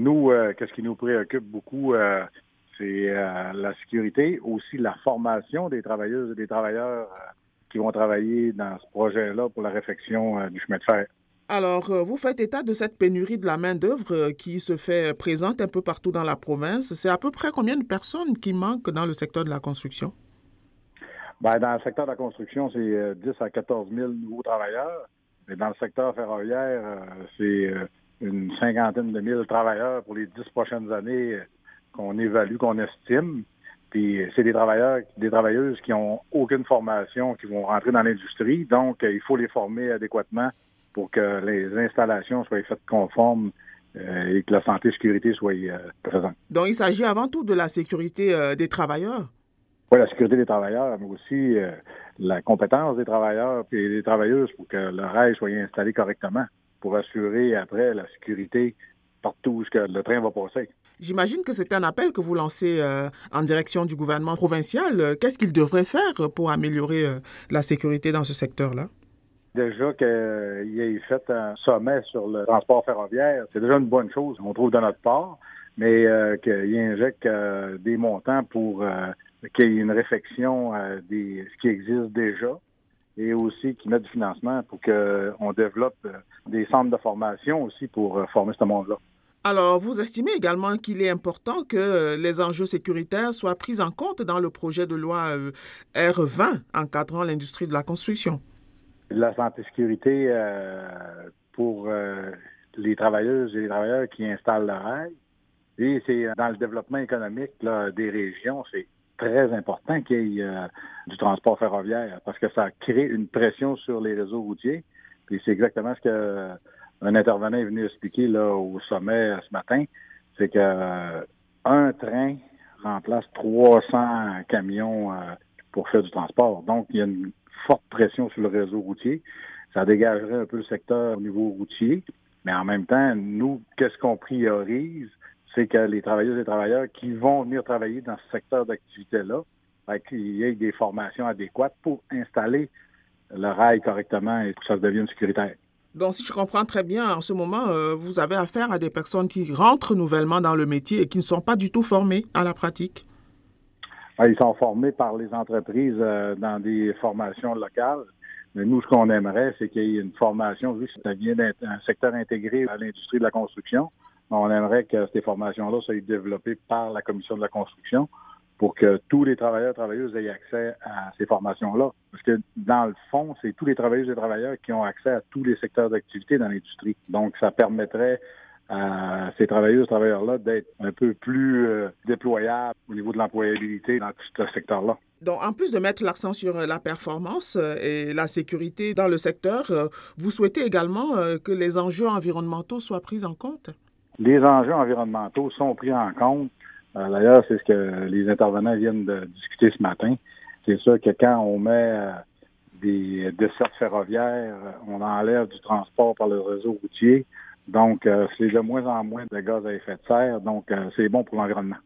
Nous, qu'est-ce qui nous préoccupe beaucoup, c'est la sécurité, aussi la formation des travailleuses et des travailleurs qui vont travailler dans ce projet-là pour la réfection du chemin de fer. Alors, euh, vous faites état de cette pénurie de la main-d'œuvre euh, qui se fait présente un peu partout dans la province. C'est à peu près combien de personnes qui manquent dans le secteur de la construction? Bien, dans le secteur de la construction, c'est 10 euh, à 14 000 nouveaux travailleurs. Dans le secteur ferroviaire, c'est une cinquantaine de mille travailleurs pour les dix prochaines années qu'on évalue, qu'on estime. Puis c'est des travailleurs, des travailleuses qui ont aucune formation, qui vont rentrer dans l'industrie. Donc, il faut les former adéquatement pour que les installations soient faites conformes euh, et que la santé et la sécurité soient euh, présentes. Donc, il s'agit avant tout de la sécurité euh, des travailleurs? Oui, la sécurité des travailleurs, mais aussi la compétence des travailleurs et des travailleuses pour que le rail soit installé correctement pour assurer après la sécurité partout où le train va passer. J'imagine que c'est un appel que vous lancez en direction du gouvernement provincial. Qu'est-ce qu'il devrait faire pour améliorer la sécurité dans ce secteur-là? Déjà qu'il ait fait un sommet sur le transport ferroviaire, c'est déjà une bonne chose, on trouve de notre part, mais euh, qu'il injecte euh, des montants pour euh, qu'il y ait une réflexion des ce qui existe déjà et aussi qu'il mette du financement pour qu'on développe des centres de formation aussi pour former ce monde-là. Alors, vous estimez également qu'il est important que les enjeux sécuritaires soient pris en compte dans le projet de loi R20 encadrant l'industrie de la construction? la santé sécurité euh, pour euh, les travailleuses et les travailleurs qui installent le rail. Et c'est dans le développement économique des régions, c'est très important qu'il y ait euh, du transport ferroviaire parce que ça crée une pression sur les réseaux routiers. Puis c'est exactement ce que un intervenant est venu expliquer là au sommet ce matin, c'est que un train remplace 300 camions pour faire du transport. Donc il y a une forte pression sur le réseau routier. Ça dégagerait un peu le secteur au niveau routier. Mais en même temps, nous, qu'est-ce qu'on priorise? C'est que les travailleuses et travailleurs qui vont venir travailler dans ce secteur d'activité-là, ben, qu'il y ait des formations adéquates pour installer le rail correctement et que ça devienne sécuritaire. Donc, si je comprends très bien, en ce moment, euh, vous avez affaire à des personnes qui rentrent nouvellement dans le métier et qui ne sont pas du tout formées à la pratique? Ils sont formés par les entreprises euh, dans des formations locales. Mais nous, ce qu'on aimerait, c'est qu'il y ait une formation, vu que ça vient d'être un secteur intégré à l'industrie de la construction. On aimerait que ces formations-là soient développées par la commission de la construction pour que tous les travailleurs et travailleuses aient accès à ces formations-là. Parce que dans le fond, c'est tous les travailleurs et travailleurs qui ont accès à tous les secteurs d'activité dans l'industrie. Donc, ça permettrait à ces travailleuses et travailleurs-là d'être un peu plus euh, déployables au niveau de l'employabilité dans tout ce secteur-là. Donc, en plus de mettre l'accent sur euh, la performance euh, et la sécurité dans le secteur, vous souhaitez également que les enjeux environnementaux soient pris en compte? Les enjeux environnementaux sont pris en compte. D'ailleurs, c'est ce que les intervenants viennent de discuter ce matin. C'est sûr que quand on met des dessertes ferroviaires, on enlève du transport par le réseau routier, donc, euh, c'est de moins en moins de gaz à effet de serre, donc euh, c'est bon pour l'environnement.